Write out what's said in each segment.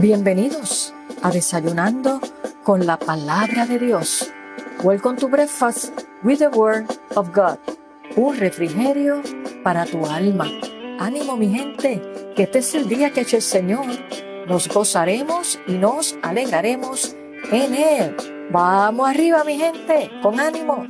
Bienvenidos a Desayunando con la Palabra de Dios. Welcome to Breakfast with the Word of God. Un refrigerio para tu alma. Ánimo mi gente, que este es el día que ha hecho el Señor. Nos gozaremos y nos alegraremos en Él. Vamos arriba mi gente, con ánimo.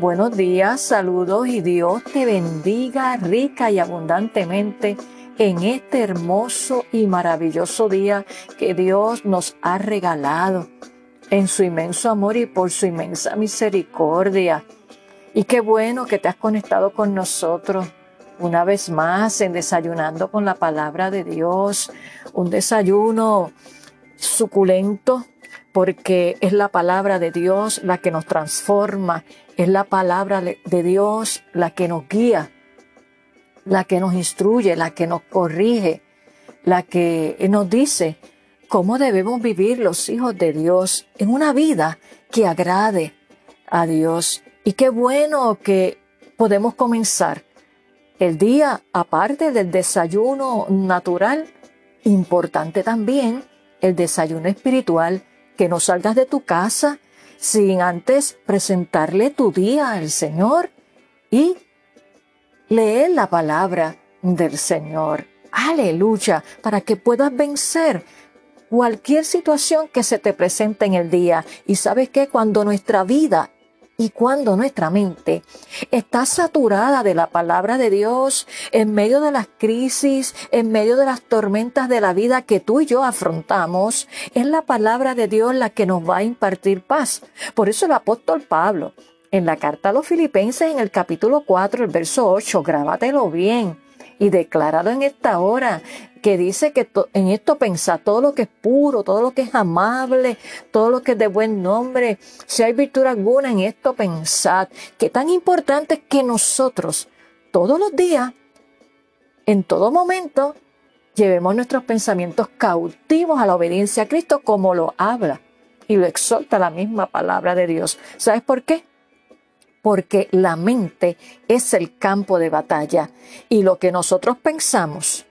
Buenos días, saludos y Dios te bendiga rica y abundantemente en este hermoso y maravilloso día que Dios nos ha regalado en su inmenso amor y por su inmensa misericordia. Y qué bueno que te has conectado con nosotros una vez más en Desayunando con la Palabra de Dios, un desayuno suculento porque es la palabra de Dios la que nos transforma, es la palabra de Dios la que nos guía, la que nos instruye, la que nos corrige, la que nos dice cómo debemos vivir los hijos de Dios en una vida que agrade a Dios. Y qué bueno que podemos comenzar el día, aparte del desayuno natural, importante también el desayuno espiritual, que no salgas de tu casa sin antes presentarle tu día al Señor y leer la palabra del Señor. Aleluya, para que puedas vencer cualquier situación que se te presente en el día. Y sabes que cuando nuestra vida y cuando nuestra mente está saturada de la palabra de Dios, en medio de las crisis, en medio de las tormentas de la vida que tú y yo afrontamos, es la palabra de Dios la que nos va a impartir paz. Por eso el apóstol Pablo, en la carta a los filipenses, en el capítulo 4, el verso 8, grábatelo bien y declarado en esta hora que dice que en esto pensad todo lo que es puro, todo lo que es amable, todo lo que es de buen nombre, si hay virtud alguna en esto pensad, que tan importante es que nosotros todos los días, en todo momento, llevemos nuestros pensamientos cautivos a la obediencia a Cristo como lo habla y lo exhorta la misma palabra de Dios. ¿Sabes por qué? Porque la mente es el campo de batalla y lo que nosotros pensamos,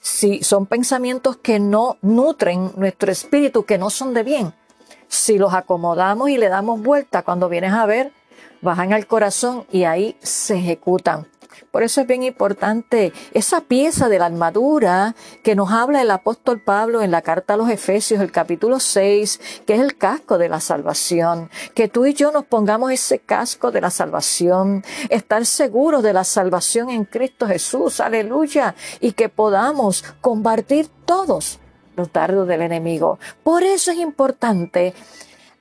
si son pensamientos que no nutren nuestro espíritu, que no son de bien, si los acomodamos y le damos vuelta, cuando vienes a ver, bajan al corazón y ahí se ejecutan. Por eso es bien importante esa pieza de la armadura que nos habla el apóstol Pablo en la carta a los Efesios, el capítulo 6, que es el casco de la salvación. Que tú y yo nos pongamos ese casco de la salvación, estar seguros de la salvación en Cristo Jesús, aleluya, y que podamos combatir todos los dardos del enemigo. Por eso es importante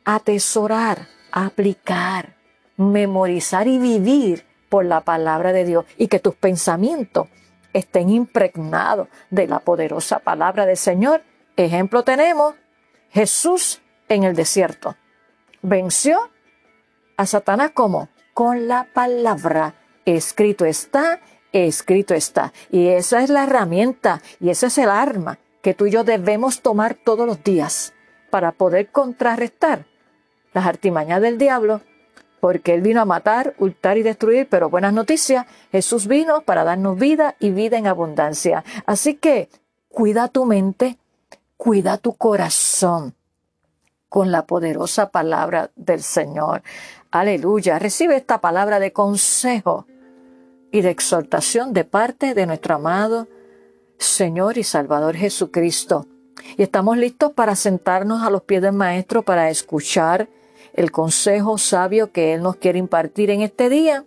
atesorar, aplicar, memorizar y vivir por la palabra de Dios y que tus pensamientos estén impregnados de la poderosa palabra del Señor. Ejemplo tenemos Jesús en el desierto. Venció a Satanás como con la palabra. Escrito está, escrito está. Y esa es la herramienta y esa es el arma que tú y yo debemos tomar todos los días para poder contrarrestar las artimañas del diablo porque Él vino a matar, hurtar y destruir, pero buenas noticias, Jesús vino para darnos vida y vida en abundancia. Así que cuida tu mente, cuida tu corazón con la poderosa palabra del Señor. Aleluya, recibe esta palabra de consejo y de exhortación de parte de nuestro amado Señor y Salvador Jesucristo. Y estamos listos para sentarnos a los pies del Maestro para escuchar el consejo sabio que Él nos quiere impartir en este día?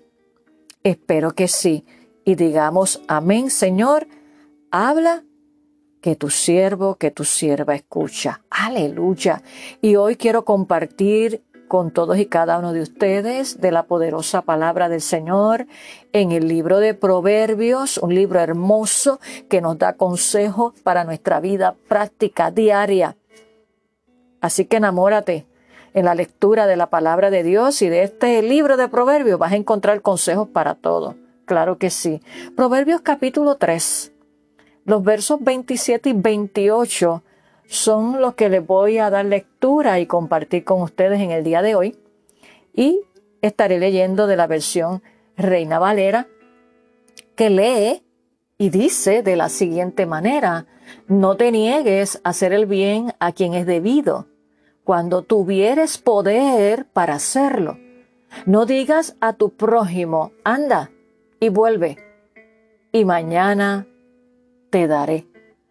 Espero que sí. Y digamos, amén, Señor, habla que tu siervo, que tu sierva escucha. Aleluya. Y hoy quiero compartir con todos y cada uno de ustedes de la poderosa palabra del Señor en el libro de Proverbios, un libro hermoso que nos da consejos para nuestra vida práctica diaria. Así que enamórate en la lectura de la palabra de Dios y de este libro de Proverbios vas a encontrar consejos para todo. Claro que sí. Proverbios capítulo 3, los versos 27 y 28 son los que les voy a dar lectura y compartir con ustedes en el día de hoy. Y estaré leyendo de la versión Reina Valera, que lee Y dice de la siguiente manera, no te niegues a hacer el bien a quien es debido, cuando tuvieres poder para hacerlo. No digas a tu prójimo, anda y vuelve, y mañana te daré.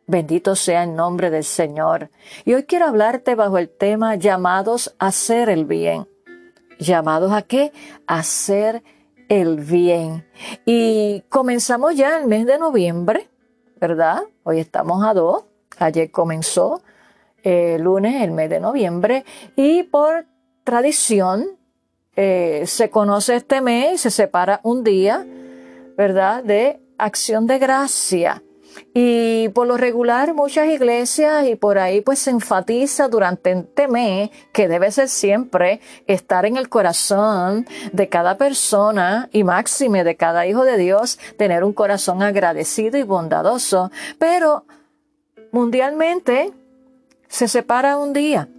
Bendito sea el nombre del Señor. Y hoy quiero hablarte bajo el tema llamados a hacer el bien. ¿Llamados a qué? A hacer el bien. Y comenzamos ya el mes de noviembre, ¿verdad? Hoy estamos a dos. Ayer comenzó eh, lunes el mes de noviembre y por tradición eh, se conoce este mes y se separa un día, ¿verdad? De acción de gracia. Y por lo regular muchas iglesias y por ahí pues se enfatiza durante este mes que debe ser siempre estar en el corazón de cada persona y máxime de cada hijo de Dios, tener un corazón agradecido y bondadoso. Pero mundialmente se separa un día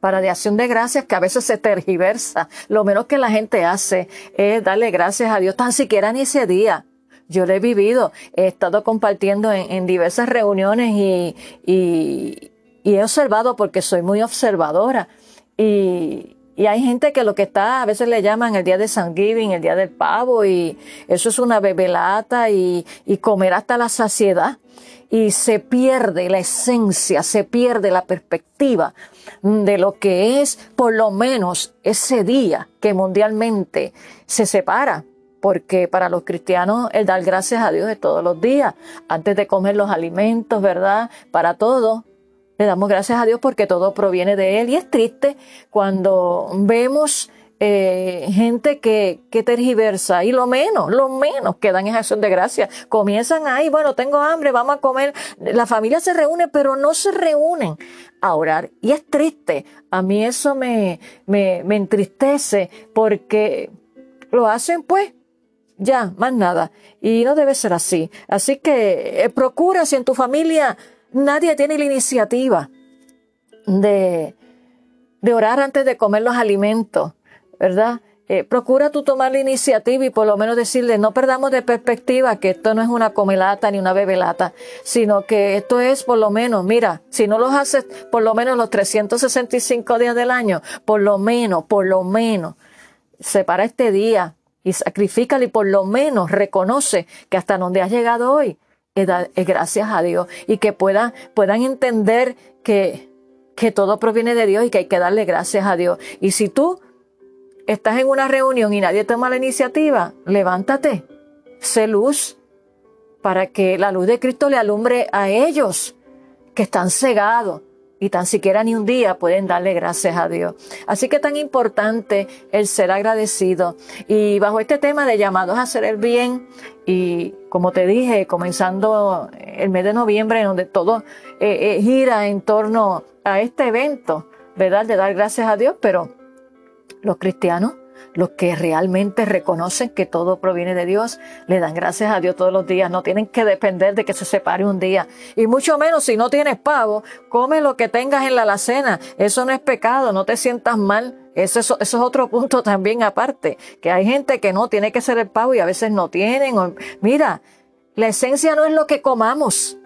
para de acción de gracias que a veces se tergiversa. Lo menos que la gente hace es darle gracias a Dios tan siquiera ni ese día yo lo he vivido, he estado compartiendo en, diversas reuniones y, y, he observado porque soy muy observadora. Y, y hay gente que lo que está, a veces le llaman el día de Thanksgiving, el día del pavo, y eso es una bebelata y, y comer hasta la saciedad. Y se pierde la esencia, se pierde la perspectiva de lo que es por lo menos ese día que mundialmente se separa porque para los cristianos el dar gracias a Dios es todos los días, antes de comer los alimentos, ¿verdad? Para todo. Le damos gracias a Dios porque todo proviene de Él. Y es triste cuando vemos eh, gente que, que tergiversa y lo menos, lo menos que dan es acción de gracia. Comienzan ahí, bueno, tengo hambre, vamos a comer. La familia se reúne, pero no se reúnen a orar. Y es triste. A mí eso me, me, me entristece porque lo hacen pues ya, más nada. Y no debe ser así. Así que eh, procura si en tu familia nadie tiene la iniciativa de, de orar antes de comer los alimentos, ¿verdad? Eh, procura tú tomar la iniciativa y por lo menos decirle, no perdamos de perspectiva que esto no es una comelata ni una bebelata, sino que esto es por lo menos, mira, si no los haces por lo menos los 365 días del año, por lo menos, por lo menos, separa este día y sacrifícale y por lo menos reconoce que hasta donde has llegado hoy es, gracias a Dios y que puedan, puedan entender que, que todo proviene de Dios y que hay que darle gracias a Dios. Y si tú estás en una reunión y nadie toma la iniciativa, levántate, sé luz para que la luz de Cristo le alumbre a ellos que están cegados y tan siquiera ni un día pueden darle gracias a Dios. Así que tan importante el ser agradecido. Y bajo este tema de llamados a hacer el bien, y como te dije, comenzando el mes de noviembre, donde todo eh, eh, gira en torno a este evento, ¿verdad? De dar gracias a Dios, pero los cristianos los que realmente reconocen que todo proviene de Dios, le dan gracias a Dios todos los días. No tienen que depender de que se separe un día. Y mucho menos si no tienes pavo, come lo que tengas en la alacena. Eso no es pecado, no te sientas mal. Eso, es otro punto también aparte, que hay gente que no tiene que ser el pavo y a veces no tienen. mira, la esencia no es lo que comamos.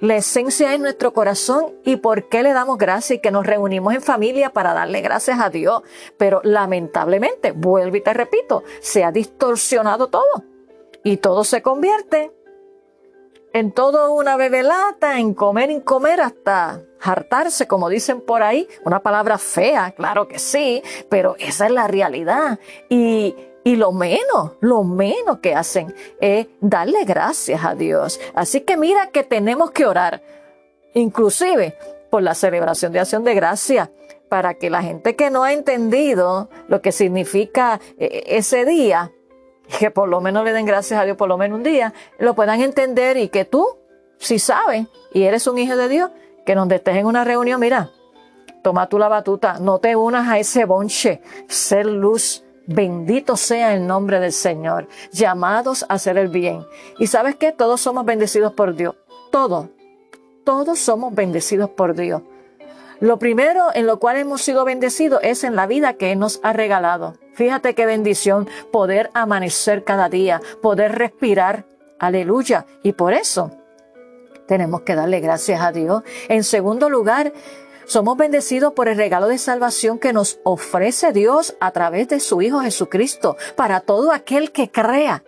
La esencia es nuestro corazón y por qué le damos gracias y que nos reunimos en familia para darle gracias a Dios. Pero lamentablemente, vuelvo y te repito, se ha distorsionado todo y todo se convierte en todo una bebelata, en comer y comer hasta hartarse, como dicen por ahí. Una palabra fea, claro que sí, pero esa es la realidad. Y y lo menos, lo menos que hacen es darle gracias a Dios. Así que mira que tenemos que orar, inclusive por la celebración de acción de gracia, para que la gente que no ha entendido lo que significa eh, ese día, que por lo menos le den gracias a Dios por lo menos un día, lo puedan entender y que tú, si sabes y eres un hijo de Dios, que donde estés en una reunión, mira, toma tú la batuta, no te unas a ese bonche, ser luz Bendito sea el nombre del Señor, llamados a hacer el bien. Y sabes que todos somos bendecidos por Dios. Todos, todos somos bendecidos por Dios. Lo primero en lo cual hemos sido bendecidos es en la vida que nos ha regalado. Fíjate qué bendición poder amanecer cada día, poder respirar Aleluya. Y por eso tenemos que darle gracias a Dios. En segundo lugar, somos bendecidos por el regalo de salvación que nos ofrece Dios a través de su Hijo Jesucristo para todo aquel que crea.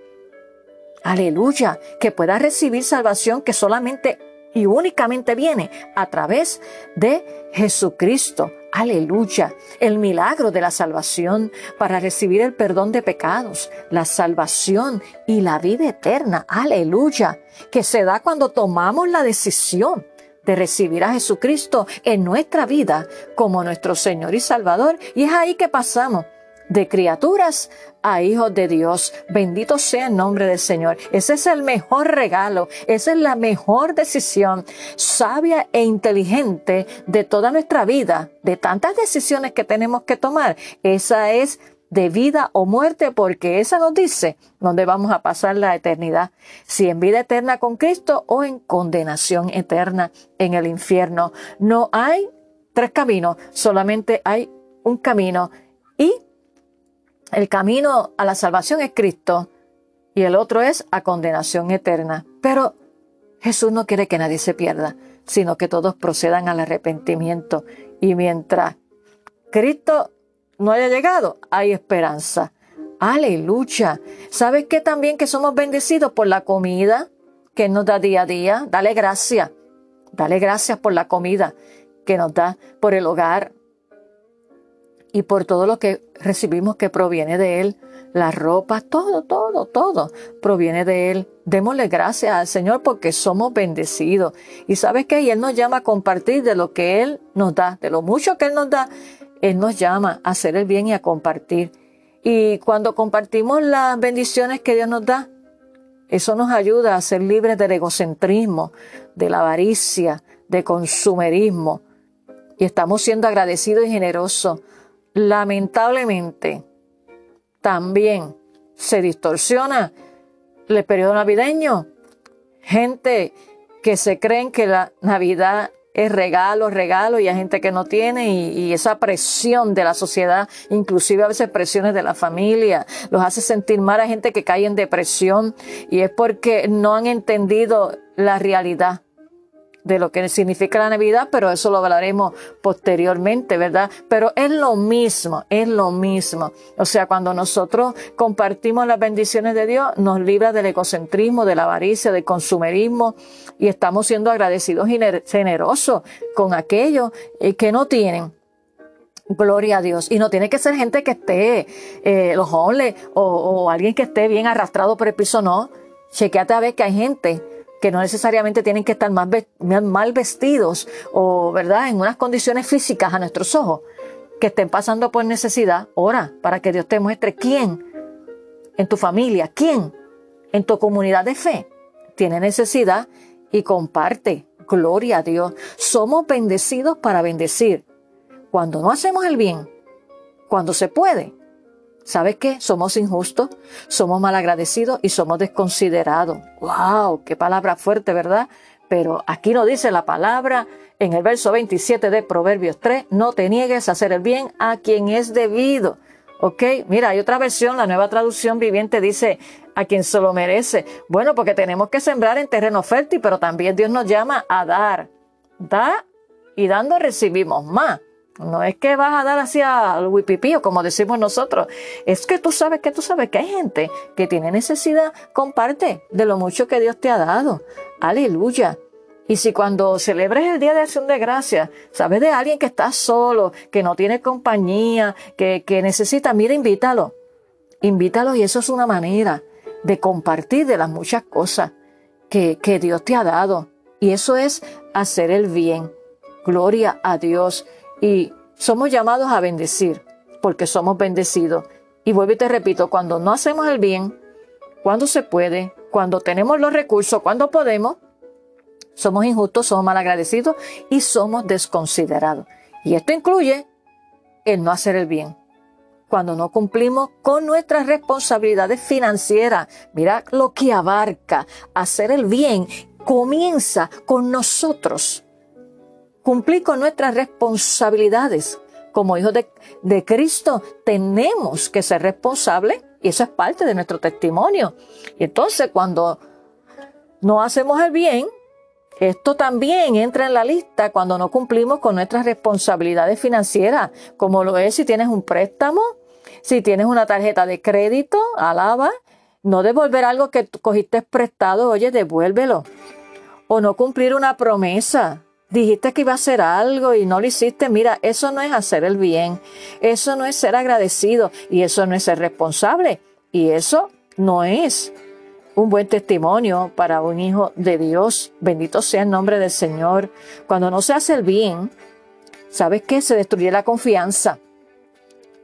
Aleluya, que pueda recibir salvación que solamente y únicamente viene a través de Jesucristo. Aleluya. El milagro de la salvación para recibir el perdón de pecados, la salvación y la vida eterna. Aleluya. Que se da cuando tomamos la decisión de recibir a Jesucristo en nuestra vida como nuestro Señor y Salvador. Y es ahí que pasamos de criaturas a hijos de Dios. Bendito sea el nombre del Señor. Ese es el mejor regalo, esa es la mejor decisión sabia e inteligente de toda nuestra vida, de tantas decisiones que tenemos que tomar. Esa es de vida o muerte, porque esa nos dice dónde vamos a pasar la eternidad, si en vida eterna con Cristo o en condenación eterna en el infierno. No hay tres caminos, solamente hay un camino y el camino a la salvación es Cristo y el otro es a condenación eterna. Pero Jesús no quiere que nadie se pierda, sino que todos procedan al arrepentimiento. Y mientras Cristo no haya llegado, hay esperanza. Aleluya. ¿Sabes qué también que somos bendecidos por la comida que nos da día a día? Dale gracias. Dale gracias por la comida que nos da, por el hogar, y por todo lo que recibimos que proviene de Él, la ropa, todo, todo, todo proviene de Él. Démosle gracias al Señor porque somos bendecidos. Y sabes que Él nos llama a compartir de lo que Él nos da, de lo mucho que Él nos da, Él nos llama a hacer el bien y a compartir. Y cuando compartimos las bendiciones que Dios nos da, eso nos ayuda a ser libres del egocentrismo, de la avaricia, de consumerismo. Y estamos siendo agradecidos y generosos lamentablemente también se distorsiona el periodo navideño. Gente que se creen que la Navidad es regalo, regalo, y hay gente que no tiene, y, esa presión de la sociedad, inclusive a veces presiones de la familia, los hace sentir mal. A gente que cae en depresión, y es porque no han entendido la realidad de lo que significa la Navidad, pero eso lo hablaremos posteriormente, ¿verdad? Pero es lo mismo, es lo mismo. O sea, cuando nosotros compartimos las bendiciones de Dios, nos libra del egocentrismo, de la avaricia, del consumerismo y estamos siendo agradecidos y generosos con aquellos eh, que no tienen. Gloria a Dios. Y no tiene que ser gente que esté, eh, los hombres o, o alguien que esté bien arrastrado por el piso, no. Chequeate a ver que hay gente que no necesariamente tienen que estar mal vestidos o, ¿verdad?, en unas condiciones físicas a nuestros ojos, que estén pasando por necesidad, ora para que Dios te muestre quién en tu familia, quién en tu comunidad de fe tiene necesidad y comparte. Gloria a Dios. Somos bendecidos para bendecir. Cuando no hacemos el bien, cuando se puede, ¿Sabes qué? Somos injustos, somos malagradecidos y somos desconsiderados. ¡Wow! ¡Qué palabra fuerte, ¿verdad? Pero aquí no dice la palabra en el verso 27 de Proverbios 3, no te niegues a hacer el bien a quien es debido. ¿Ok? Mira, hay otra versión, la nueva traducción viviente dice a quien se lo merece. Bueno, porque tenemos que sembrar en terreno fértil, pero también Dios nos llama a dar. Da y dando recibimos más. No es que vas a dar así al huipipío, como decimos nosotros. Es que tú sabes que tú sabes que hay gente que tiene necesidad. Comparte de lo mucho que Dios te ha dado. Aleluya. Y si cuando celebres el Día de Acción de Gracia, sabes de alguien que está solo, que no tiene compañía, que, que necesita, mira, invítalo. Invítalo y eso es una manera de compartir de las muchas cosas que, que Dios te ha dado. Y eso es hacer el bien. Gloria a Dios. Y somos llamados a bendecir, porque somos bendecidos. Y vuelvo y te repito, cuando no hacemos el bien, cuando se puede, cuando tenemos los recursos, cuando podemos, somos injustos, somos malagradecidos y somos desconsiderados. Y esto incluye el no hacer el bien. Cuando no cumplimos con nuestras responsabilidades financieras, mira lo que abarca hacer el bien, comienza con nosotros cumplir con nuestras responsabilidades. Como hijos de, Cristo tenemos que ser responsables y eso es parte de nuestro testimonio. Y entonces cuando no hacemos el bien, esto también entra en la lista cuando no cumplimos con nuestras responsabilidades financieras, como lo es si tienes un préstamo, si tienes una tarjeta de crédito, alaba, no devolver algo que cogiste prestado, oye, devuélvelo. O no cumplir una promesa. Dijiste que iba a hacer algo y no lo hiciste. Mira, eso no es hacer el bien. Eso no es ser agradecido y eso no es ser responsable. Y eso no es un buen testimonio para un hijo de Dios. Bendito sea el nombre del Señor. Cuando no se hace el bien, ¿sabes qué? Se destruye la confianza,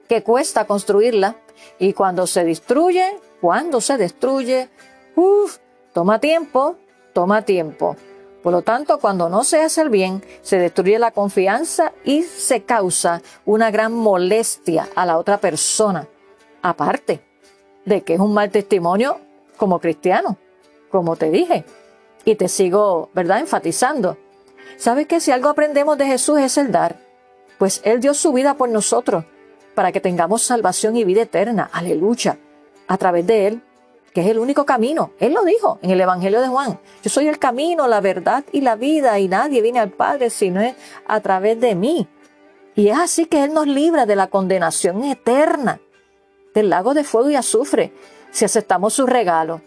que cuesta construirla. Y cuando se destruye, cuando se destruye, uff, toma tiempo, toma tiempo. Por lo tanto, cuando no se hace el bien, se destruye la confianza y se causa una gran molestia a la otra persona. Aparte de que es un mal testimonio como cristiano, como te dije. Y te sigo, ¿verdad?, enfatizando. ¿Sabes que si algo aprendemos de Jesús es el dar? Pues Él dio su vida por nosotros, para que tengamos salvación y vida eterna. Aleluya. A través de Él, que es el único camino. Él lo dijo en el Evangelio de Juan. Yo soy el camino, la verdad y la vida, y nadie viene al Padre si no es a través de mí. Y es así que Él nos libra de la condenación eterna, del lago de fuego y azufre, si aceptamos su regalo.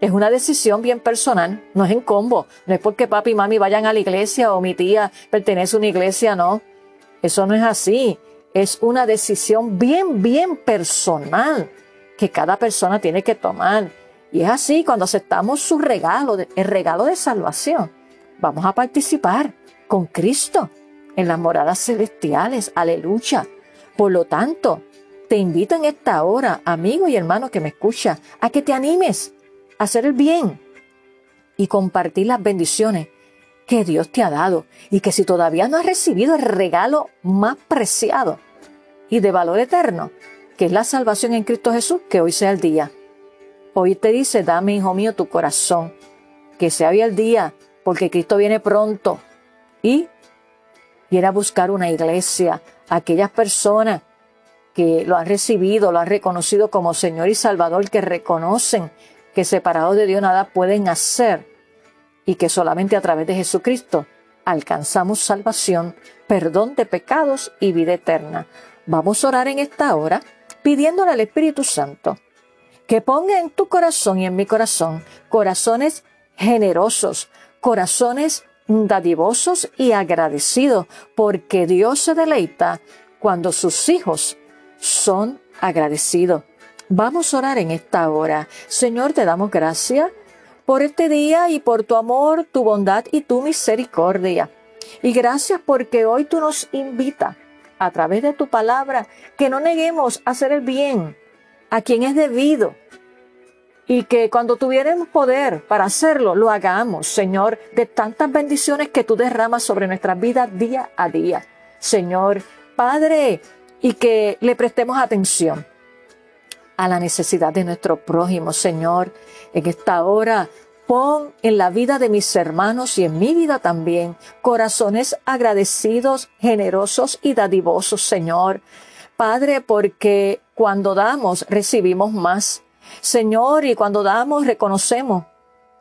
Es una decisión bien personal, no es en combo, no es porque papi y mami vayan a la iglesia o mi tía pertenece a una iglesia, no. Eso no es así, es una decisión bien, bien personal que cada persona tiene que tomar. Y es así cuando aceptamos su regalo, el regalo de salvación. Vamos a participar con Cristo en las moradas celestiales. Aleluya. Por lo tanto, te invito en esta hora, amigo y hermano que me escucha, a que te animes a hacer el bien y compartir las bendiciones que Dios te ha dado y que si todavía no has recibido el regalo más preciado y de valor eterno, que es la salvación en Cristo Jesús, que hoy sea el día. Hoy te dice, dame, hijo mío, tu corazón, que sea hoy el día, porque Cristo viene pronto y viene a buscar una iglesia, aquellas personas que lo han recibido, lo han reconocido como Señor y Salvador, que reconocen que separados de Dios nada pueden hacer y que solamente a través de Jesucristo alcanzamos salvación, perdón de pecados y vida eterna. Vamos a orar en esta hora pidiéndole al Espíritu Santo que ponga en tu corazón y en mi corazón corazones generosos, corazones dadivosos y agradecidos, porque Dios se deleita cuando sus hijos son agradecidos. Vamos a orar en esta hora. Señor, te damos gracias por este día y por tu amor, tu bondad y tu misericordia. Y gracias porque hoy tú nos invitas a través de tu palabra que no neguemos hacer el bien a quien es debido y que cuando tuviéramos poder para hacerlo, lo hagamos, Señor, de tantas bendiciones que tú derramas sobre nuestras vidas día a día. Señor, Padre, y que le prestemos atención a la necesidad de nuestro prójimo, Señor. En esta hora, pon en la vida de mis hermanos y en mi vida también corazones agradecidos, generosos y dadivosos, Señor. Padre, porque cuando damos, recibimos más. Señor, y cuando damos, reconocemos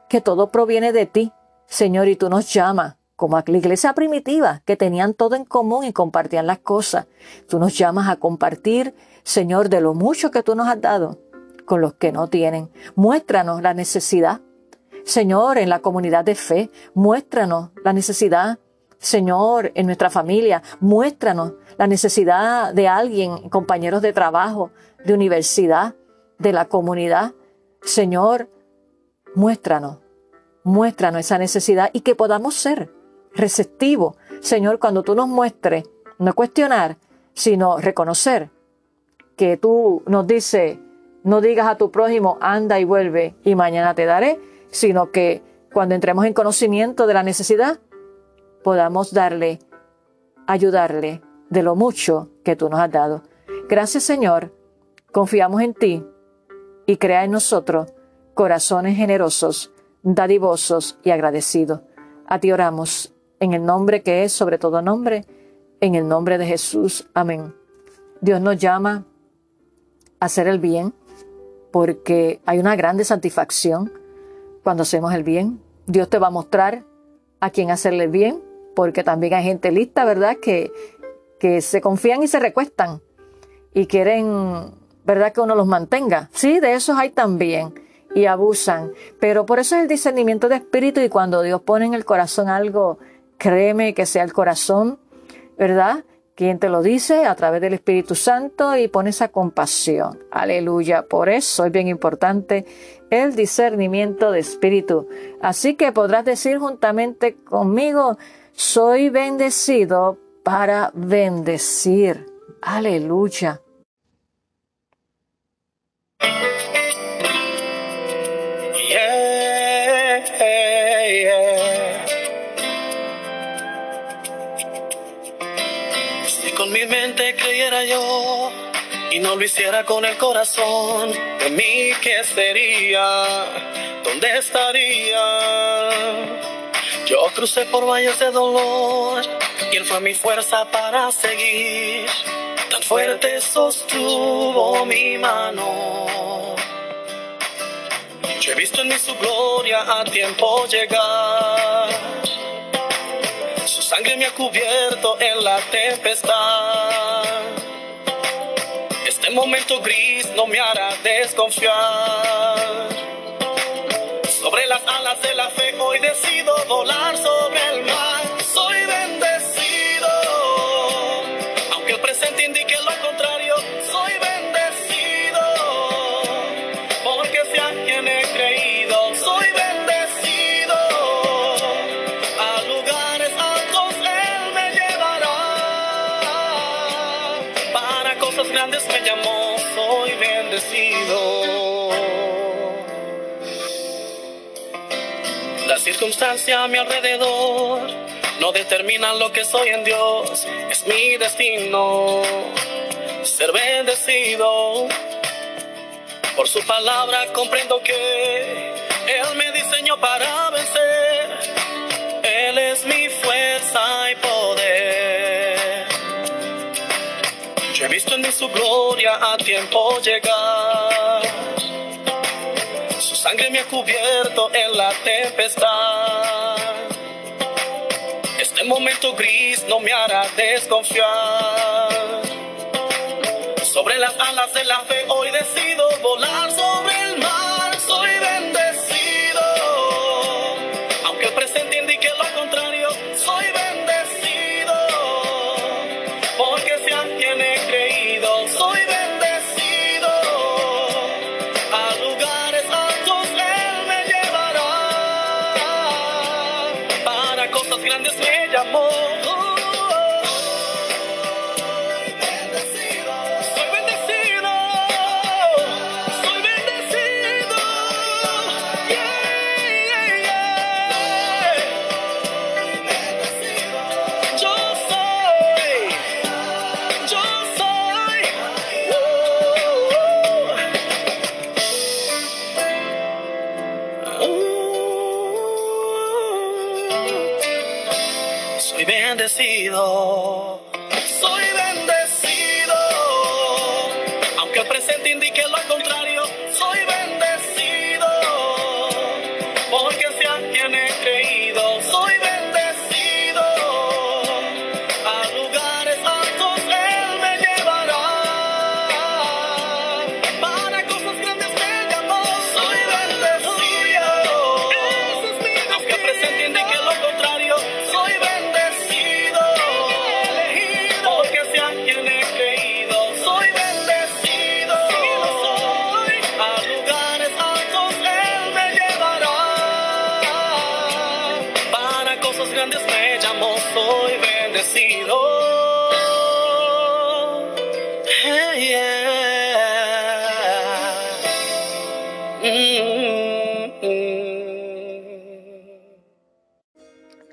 que todo proviene de ti, Señor, y tú nos llamas como a la iglesia primitiva, que tenían todo en común y compartían las cosas. Tú nos llamas a compartir, Señor, de lo mucho que tú nos has dado con los que no tienen. Muéstranos la necesidad, Señor, en la comunidad de fe. Muéstranos la necesidad, Señor, en nuestra familia. Muéstranos la necesidad de alguien, compañeros de trabajo, de universidad, de la comunidad. Señor, muéstranos, muéstranos esa necesidad y que podamos ser receptivo. Señor, cuando tú nos muestres, no cuestionar, sino reconocer que tú nos dices, no digas a tu prójimo, anda y vuelve y mañana te daré, sino que cuando entremos en conocimiento de la necesidad, podamos darle, ayudarle de lo mucho que tú nos has dado. Gracias Señor, confiamos en ti y crea en nosotros corazones generosos, dadivosos y agradecidos. A ti oramos en el nombre que es sobre todo nombre, en el nombre de Jesús. Amén. Dios nos llama a hacer el bien porque hay una grande satisfacción, cuando hacemos el bien. Dios te va a mostrar a quién hacerle bien, porque también hay gente lista, ¿verdad? Que, que se confían y se recuestan y quieren, ¿verdad? Que uno los mantenga. Sí, de esos hay también y abusan. Pero por eso es el discernimiento de espíritu y cuando Dios pone en el corazón algo, créeme que sea el corazón, ¿verdad? Quien te lo dice a través del Espíritu Santo y pone esa compasión. Aleluya. Por eso es bien importante el discernimiento de espíritu. Así que podrás decir juntamente conmigo, soy bendecido para bendecir. Aleluya. Yo y no lo hiciera con el corazón, de mí qué sería, dónde estaría. Yo crucé por valles de dolor y él fue mi fuerza para seguir. Tan fuerte sostuvo mi mano. Yo he visto en mí su gloria a tiempo llegar. Sangre me ha cubierto en la tempestad momento gris no me hará desconfiar. Sobre las alas de la fe hoy decido volar La circunstancia a mi alrededor no determina lo que soy en Dios, es mi destino ser bendecido. Por su palabra comprendo que Él me diseñó para vencer. Él es mi fuerza y poder. Yo he visto en mí su gloria a tiempo llegar. Sangre me ha cubierto en la tempestad. Este momento gris no me hará desconfiar. Sobre las alas de la fe hoy decido volar sobre el mar. Bendecido. Me llamó, soy bendecido. Yeah. Mm, mm.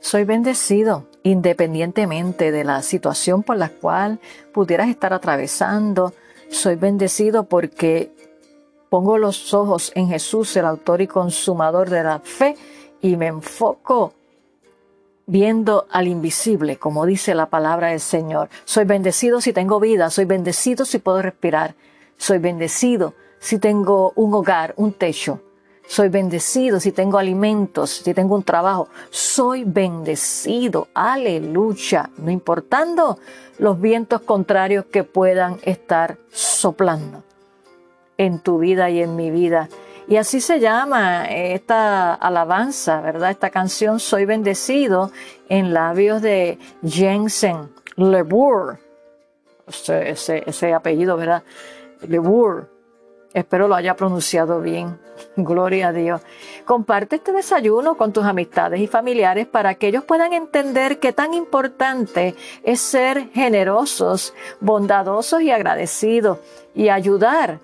Soy bendecido independientemente de la situación por la cual pudieras estar atravesando. Soy bendecido porque pongo los ojos en Jesús, el autor y consumador de la fe, y me enfoco viendo al invisible, como dice la palabra del Señor. Soy bendecido si tengo vida, soy bendecido si puedo respirar, soy bendecido si tengo un hogar, un techo, soy bendecido si tengo alimentos, si tengo un trabajo, soy bendecido, aleluya, no importando los vientos contrarios que puedan estar soplando en tu vida y en mi vida. Y así se llama esta alabanza, ¿verdad? Esta canción, Soy bendecido, en labios de Jensen Lebour. Ese, ese, apellido, ¿verdad? Lebour. Espero lo haya pronunciado bien. Gloria a Dios. Comparte este desayuno con tus amistades y familiares para que ellos puedan entender qué tan importante es ser generosos, bondadosos y agradecidos y ayudar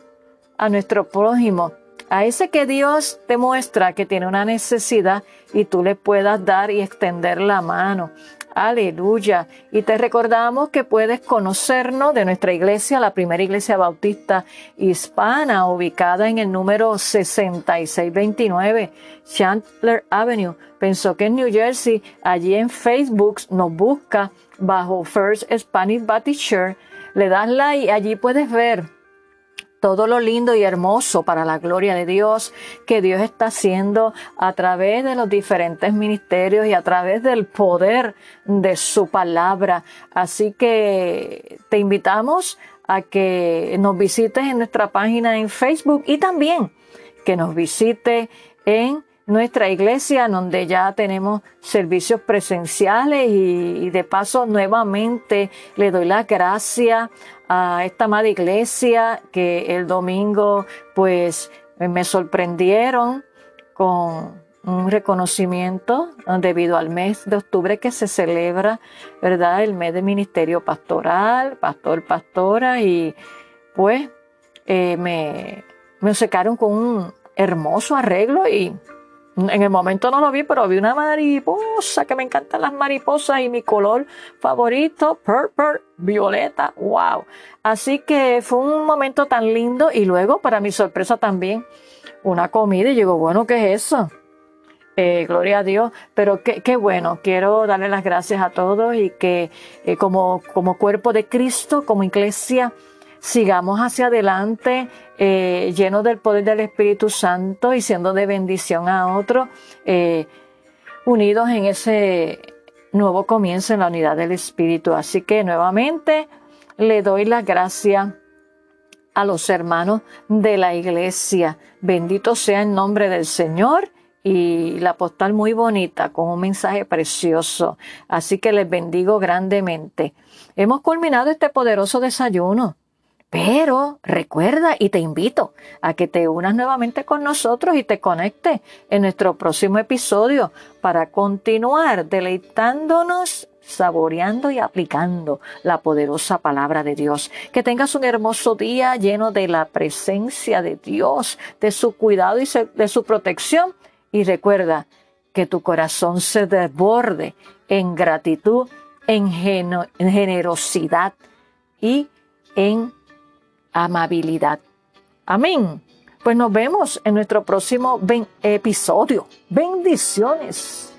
a nuestro prójimo, a ese que Dios te muestra que tiene una necesidad y tú le puedas dar y extender la mano. Aleluya. Y te recordamos que puedes conocernos de nuestra iglesia, la primera iglesia bautista hispana, ubicada en el número 6629 Chandler Avenue, Pensó que en New Jersey. Allí en Facebook nos busca bajo First Spanish Baptist Church. Le das like y allí puedes ver todo lo lindo y hermoso para la gloria de Dios que Dios está haciendo a través de los diferentes ministerios y a través del poder de su palabra. Así que te invitamos a que nos visites en nuestra página en Facebook y también que nos visite en nuestra iglesia, donde ya tenemos servicios presenciales y, de paso nuevamente le doy la gracia a esta amada iglesia que el domingo pues me sorprendieron con un reconocimiento debido al mes de octubre que se celebra, ¿verdad? El mes de ministerio pastoral, pastor, pastora y pues eh, me, me secaron con un hermoso arreglo y en el momento no lo vi, pero vi una mariposa, que me encantan las mariposas y mi color favorito, purple, violeta, wow. Así que fue un momento tan lindo y luego, para mi sorpresa también, una comida y digo, bueno, ¿qué es eso? Eh, gloria a Dios, pero qué, qué, bueno, quiero darle las gracias a todos y que eh, como, como cuerpo de Cristo, como iglesia, sigamos hacia adelante eh, llenos del poder del Espíritu Santo y siendo de bendición a otros, eh, unidos en ese nuevo comienzo en la unidad del Espíritu. Así que nuevamente le doy las gracias a los hermanos de la iglesia. Bendito sea el nombre del Señor y la postal muy bonita con un mensaje precioso. Así que les bendigo grandemente. Hemos culminado este poderoso desayuno. Pero recuerda y te invito a que te unas nuevamente con nosotros y te conectes en nuestro próximo episodio para continuar deleitándonos saboreando y aplicando la poderosa palabra de Dios. Que tengas un hermoso día lleno de la presencia de Dios, de su cuidado y de su protección. Y recuerda que tu corazón se desborde en gratitud, en, generosidad y en amabilidad. Amén. Pues nos vemos en nuestro próximo episodio. Bendiciones.